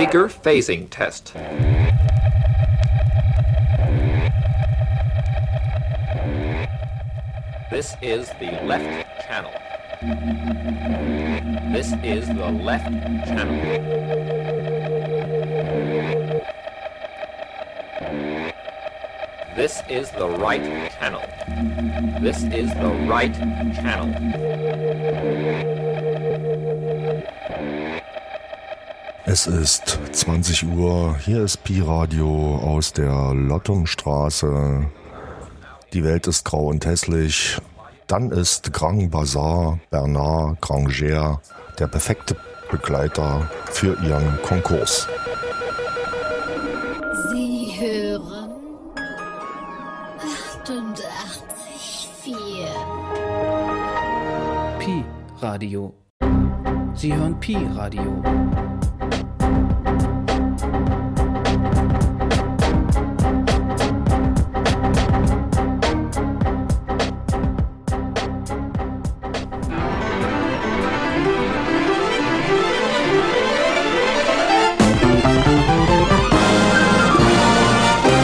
speaker phasing test. This is the left channel. This is the left channel. This is the right channel. This is the right channel. Es ist 20 Uhr, hier ist Pi Radio aus der Lottungstraße. Die Welt ist grau und hässlich. Dann ist Grand Bazar Bernard Granger der perfekte Begleiter für ihren Konkurs. Sie hören 88,4. Pi Radio. Sie hören Pi Radio.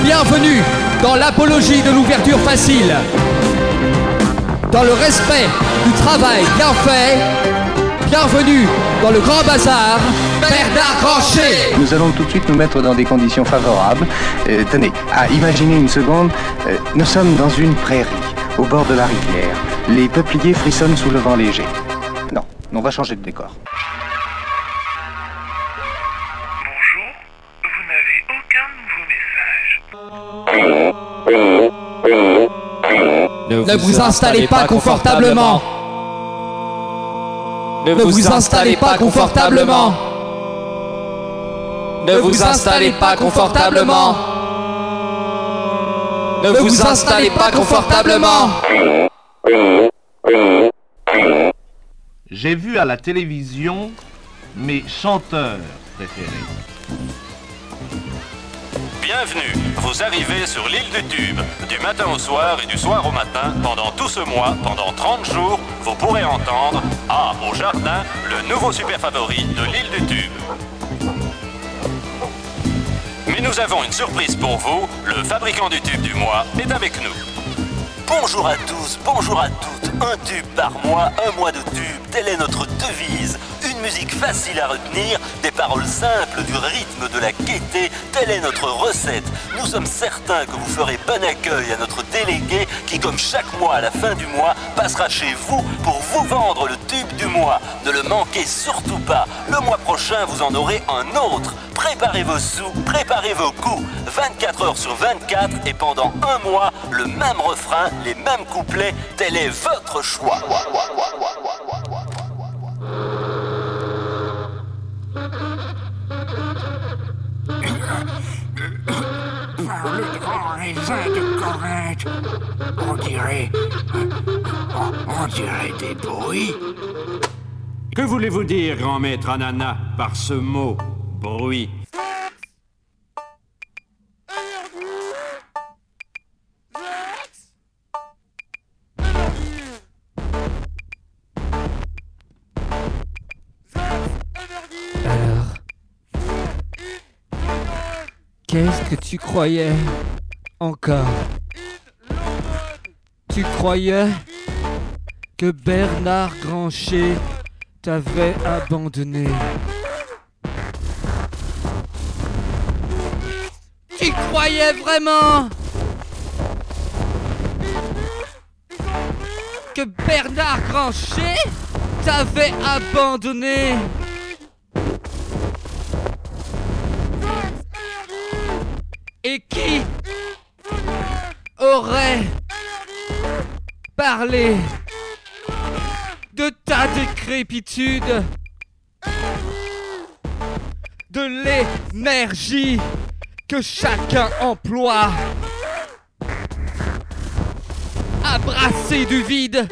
Bienvenue dans l'apologie de l'ouverture facile. Dans le respect du travail bien fait. Bienvenue dans le grand bazar. Bernard Grancher. Nous allons tout de suite nous mettre dans des conditions favorables. Euh, tenez, à imaginer une seconde, euh, nous sommes dans une prairie, au bord de la rivière. Les peupliers frissonnent sous le vent léger. Non, on va changer de décor. Bonjour, vous n'avez aucun nouveau message. Ne vous installez pas confortablement. Ne vous installez pas confortablement. Ne vous installez pas confortablement. Ne vous installez pas confortablement. J'ai vu à la télévision mes chanteurs préférés. Bienvenue, vous arrivez sur l'île du Tube. Du matin au soir et du soir au matin, pendant tout ce mois, pendant 30 jours, vous pourrez entendre Ah, au jardin, le nouveau super favori de l'île du Tube. Mais nous avons une surprise pour vous, le fabricant du tube du mois est avec nous. Bonjour à tous, bonjour à toutes. Un tube par mois, un mois de tube, telle est notre devise. Musique facile à retenir, des paroles simples, du rythme, de la gaieté, telle est notre recette. Nous sommes certains que vous ferez bon accueil à notre délégué qui, comme chaque mois à la fin du mois, passera chez vous pour vous vendre le tube du mois. Ne le manquez surtout pas. Le mois prochain, vous en aurez un autre. Préparez vos sous, préparez vos coups. 24 heures sur 24 et pendant un mois, le même refrain, les mêmes couplets, tel est votre choix. Par le grand raisin de Corinthe, on dirait. On, dirait des bruits. Que voulez-vous dire, grand maître Anana, par ce mot bruit? Qu'est-ce que tu croyais encore? Tu croyais que Bernard Grancher t'avait abandonné? Tu croyais vraiment que Bernard Grancher t'avait abandonné? De ta décrépitude, de l'énergie que chacun emploie à brasser du vide.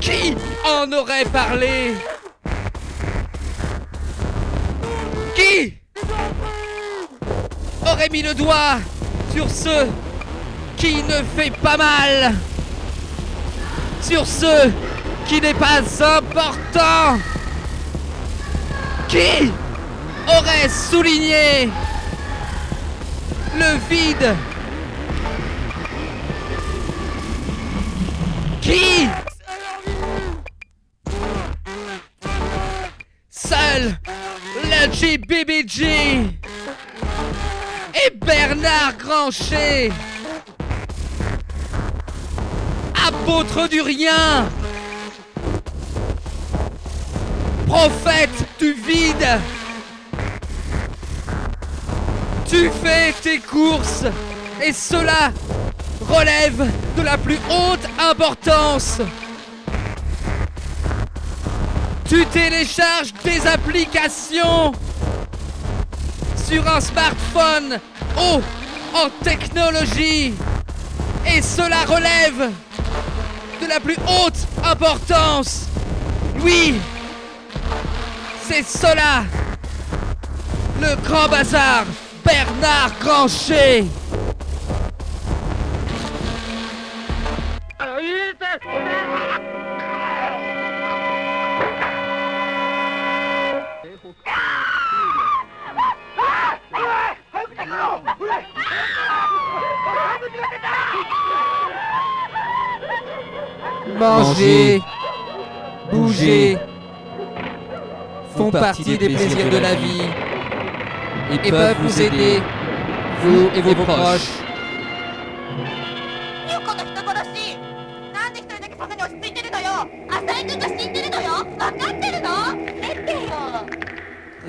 Qui en aurait parlé? Qui aurait mis le doigt sur ce qui ne fait pas mal Sur ce qui n'est pas important. Qui aurait souligné le vide? Qui Seul le GBBG et Bernard Grancher du rien. Prophète du vide tu fais tes courses. Et cela relève de la plus haute importance. Tu télécharges des applications sur un smartphone haut en technologie. Et cela relève la plus haute importance. Oui, c'est cela, le grand bazar Bernard Grancher. Manger, bouger font partie des plaisirs de la vie et peuvent vous aider, vous et vos proches.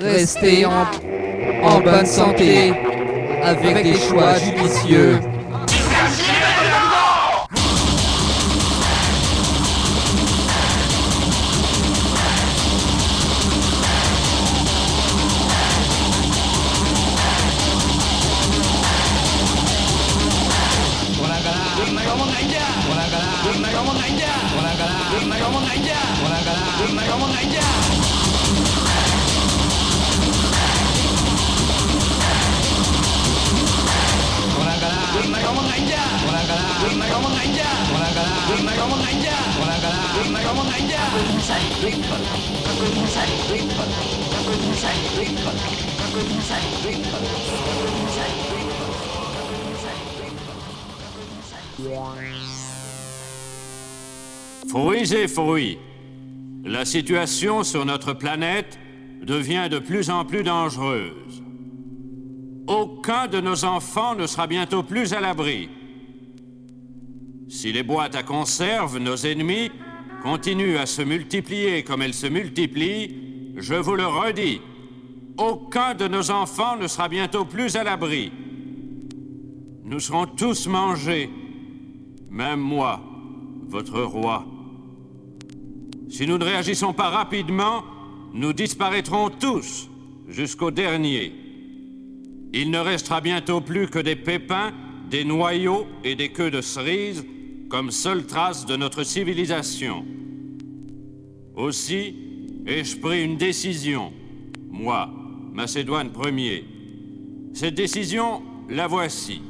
Restez en, en bonne santé avec des choix judicieux. Fruits et fruits. La situation sur notre planète devient de plus en plus dangereuse. Aucun de nos enfants ne sera bientôt plus à l'abri. Si les boîtes à conserve, nos ennemis, continuent à se multiplier comme elles se multiplient, je vous le redis, aucun de nos enfants ne sera bientôt plus à l'abri. Nous serons tous mangés, même moi, votre roi. Si nous ne réagissons pas rapidement, nous disparaîtrons tous, jusqu'au dernier. Il ne restera bientôt plus que des pépins, des noyaux et des queues de cerises comme seule trace de notre civilisation. Aussi, ai-je pris une décision, moi, Macédoine Ier. Cette décision, la voici.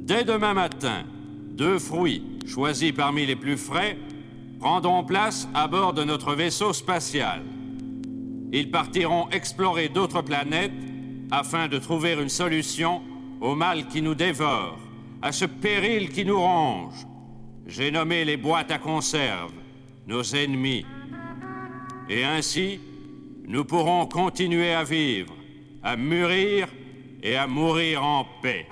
Dès demain matin, deux fruits, choisis parmi les plus frais, prendront place à bord de notre vaisseau spatial. Ils partiront explorer d'autres planètes afin de trouver une solution au mal qui nous dévore, à ce péril qui nous ronge. J'ai nommé les boîtes à conserve, nos ennemis. Et ainsi, nous pourrons continuer à vivre, à mûrir et à mourir en paix.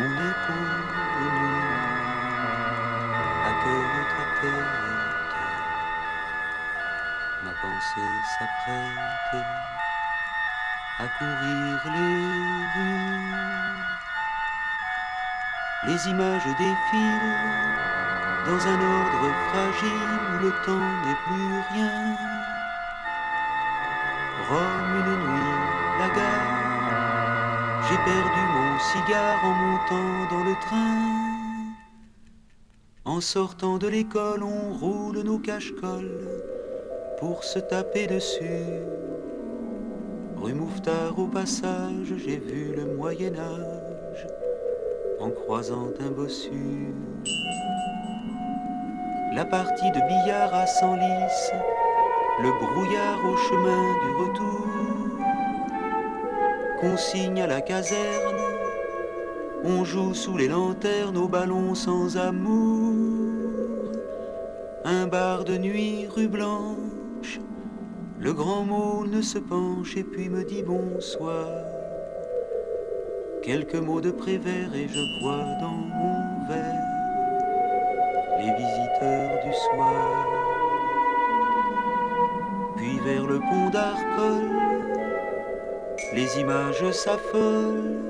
On est connu à te rattraper. Ma pensée s'apprête à courir les rues. Les images défilent dans un ordre fragile où le temps n'est plus rien. Rome une nuit, la gare. J'ai perdu mon cigare en montant dans le train. En sortant de l'école, on roule nos cache-cols pour se taper dessus. Rue Mouffetard, au passage, j'ai vu le Moyen-Âge en croisant un bossu. La partie de billard à Senlis, le brouillard au chemin du retour. Consigne à la caserne, on joue sous les lanternes au ballon sans amour. Un bar de nuit rue Blanche, le grand môle ne se penche et puis me dit bonsoir. Quelques mots de prévert et je vois dans mon verre les visiteurs du soir. Puis vers le pont d'Arcole, les images s'affolent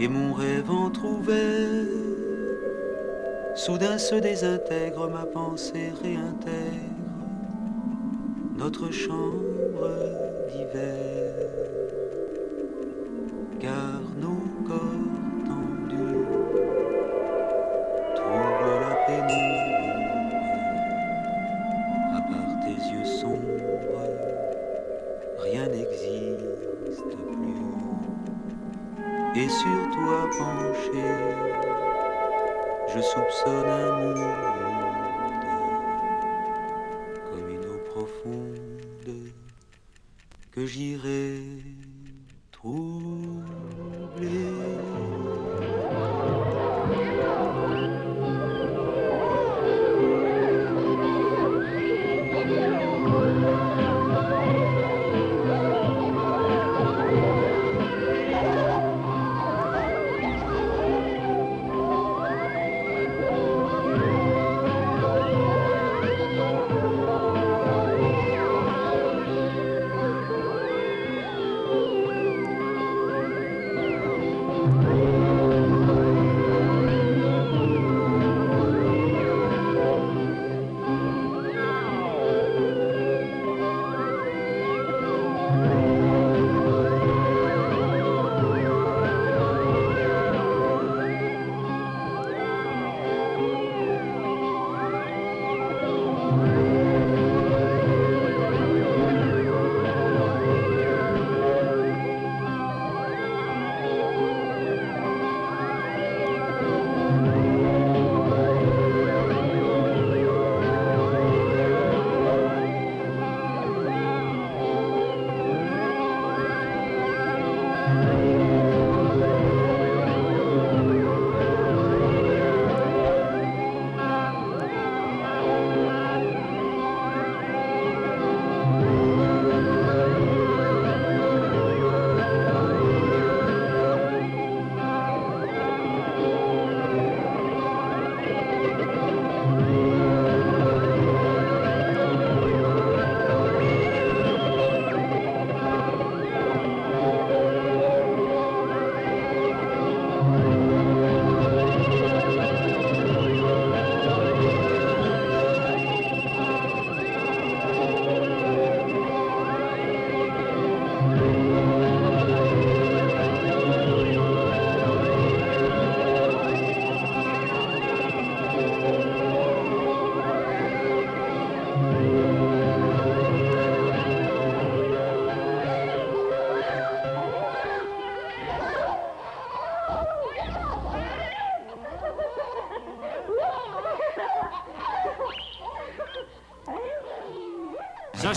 et mon rêve entrouvert. Soudain se désintègre, ma pensée réintègre notre chambre d'hiver. Et sur toi penché, je soupçonne un monde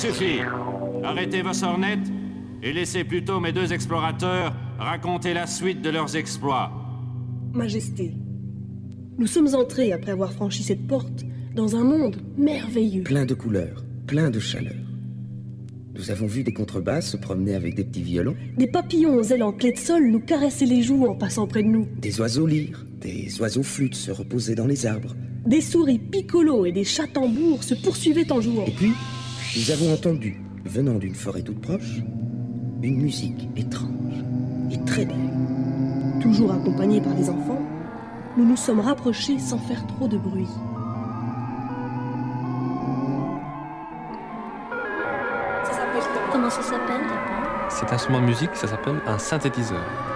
suffit. Arrêtez vos sornettes et laissez plutôt mes deux explorateurs raconter la suite de leurs exploits. Majesté, nous sommes entrés, après avoir franchi cette porte, dans un monde merveilleux. Plein de couleurs, plein de chaleur. Nous avons vu des contrebasses se promener avec des petits violons, Des papillons aux ailes en clé de sol nous caressaient les joues en passant près de nous. des oiseaux lyres, des oiseaux flûtes se reposaient dans les arbres. Des souris piccolo et des chats tambours se poursuivaient en jouant. Et puis, nous avons entendu, venant d'une forêt toute proche, une musique étrange et très belle. Toujours accompagnés par les enfants, nous nous sommes rapprochés sans faire trop de bruit. Comment ça s'appelle Cet instrument de musique, ça s'appelle un synthétiseur.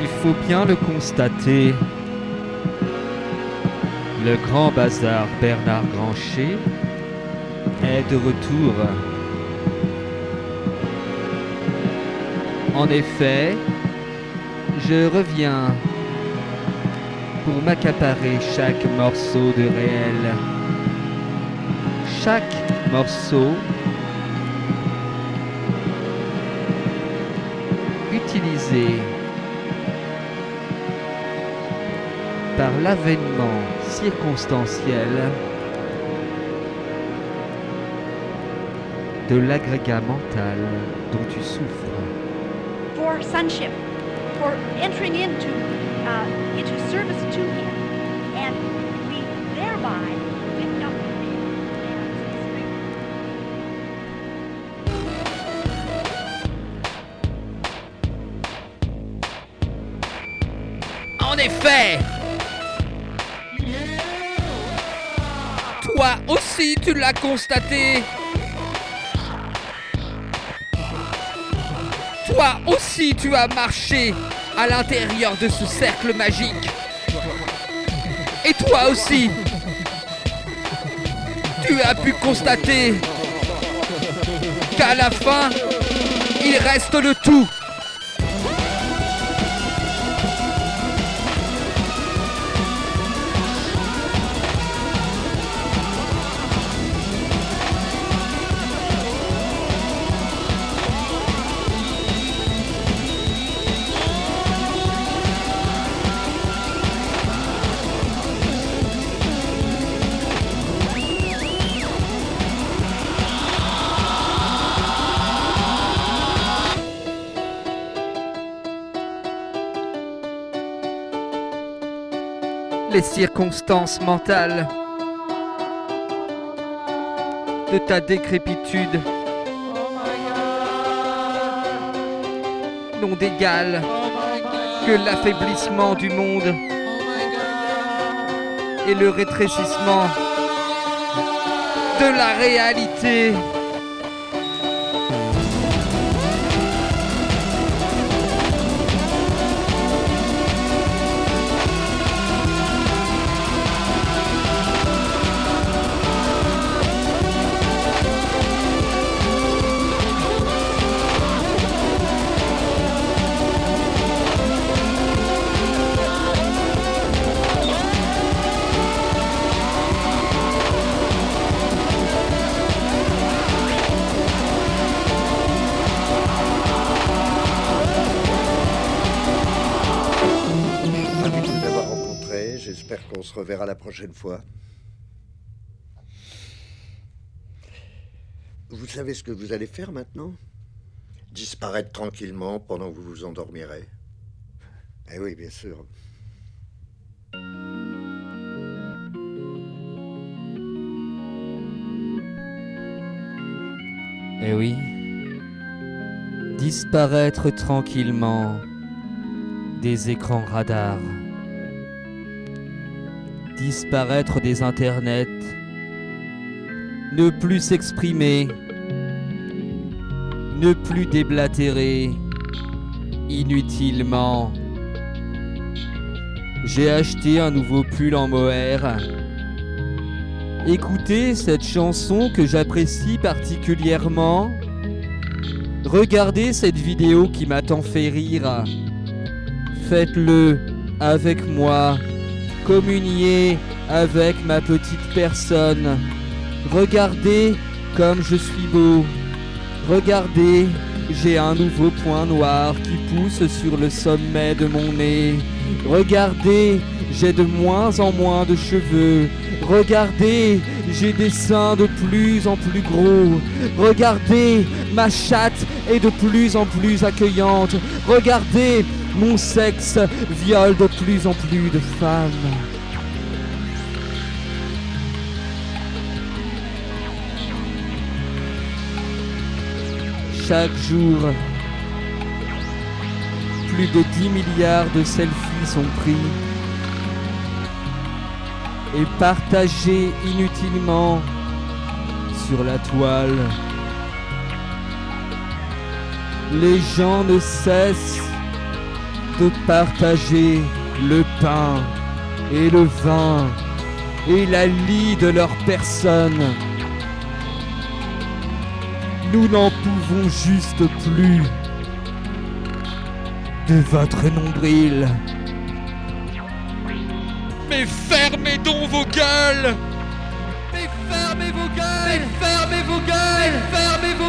Il faut bien le constater. Le grand bazar Bernard Grancher est de retour. En effet, je reviens pour m'accaparer chaque morceau de réel. Chaque morceau utilisé par l'avènement circonstanciel de l'agrégat mental dont tu souffres. for sonship, for entering into uh, into service to Him, and we thereby up En effet tu l'as constaté. Toi aussi tu as marché à l'intérieur de ce cercle magique. Et toi aussi Tu as pu constater qu'à la fin, il reste le tout les circonstances mentales de ta décrépitude n'ont d'égal que l'affaiblissement du monde et le rétrécissement de la réalité. Reverra la prochaine fois. Vous savez ce que vous allez faire maintenant? Disparaître tranquillement pendant que vous vous endormirez. Eh oui, bien sûr. Eh oui. Disparaître tranquillement des écrans radars. Disparaître des internets. Ne plus s'exprimer. Ne plus déblatérer inutilement. J'ai acheté un nouveau pull en mohair. Écoutez cette chanson que j'apprécie particulièrement. Regardez cette vidéo qui m'a tant fait rire. Faites-le avec moi. Communiez avec ma petite personne. Regardez comme je suis beau. Regardez, j'ai un nouveau point noir qui pousse sur le sommet de mon nez. Regardez, j'ai de moins en moins de cheveux. Regardez, j'ai des seins de plus en plus gros. Regardez, ma chatte est de plus en plus accueillante. Regardez, mon sexe viole de plus en plus de femmes. Chaque jour, plus de 10 milliards de selfies sont pris et partagés inutilement sur la toile. Les gens ne cessent de partager le pain et le vin et la lie de leur personne. Nous n'en pouvons juste plus de votre nombril. Mais fermez donc vos gueules. Mais fermez vos gueules. Fermez vos gueules. Fermez vos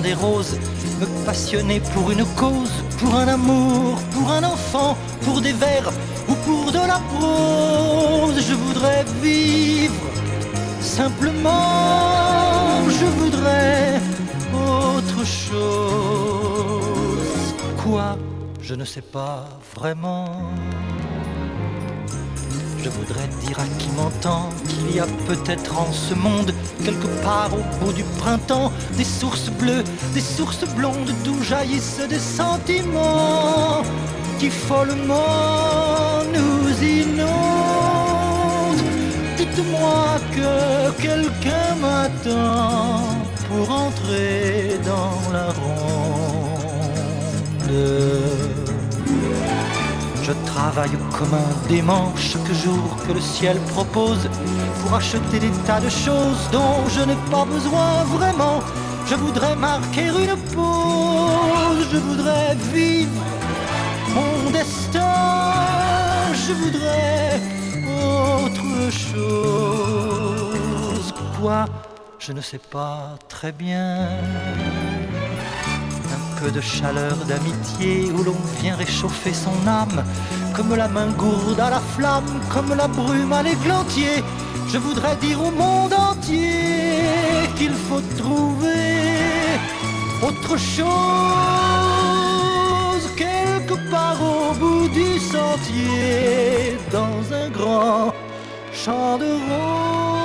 des roses, me passionner pour une cause, pour un amour, pour un enfant, pour des vers ou pour de la prose. Je voudrais vivre simplement, je voudrais autre chose. Quoi? Je ne sais pas vraiment. Je voudrais dire à qui m'entend qu'il y a peut-être en ce monde, quelque part au bout du printemps, des sources bleues, des sources blondes d'où jaillissent des sentiments qui follement nous inondent. Dites-moi que quelqu'un m'attend pour entrer dans la ronde. Travaille comme un dément chaque jour que le ciel propose pour acheter des tas de choses dont je n'ai pas besoin vraiment. Je voudrais marquer une pause, je voudrais vivre mon destin, je voudrais autre chose. Quoi? Je ne sais pas très bien un peu de chaleur d'amitié où l'on vient réchauffer son âme, comme la main gourde à la flamme, comme la brume à l'églantier. Je voudrais dire au monde entier qu'il faut trouver autre chose quelque part au bout du sentier, dans un grand champ de roses.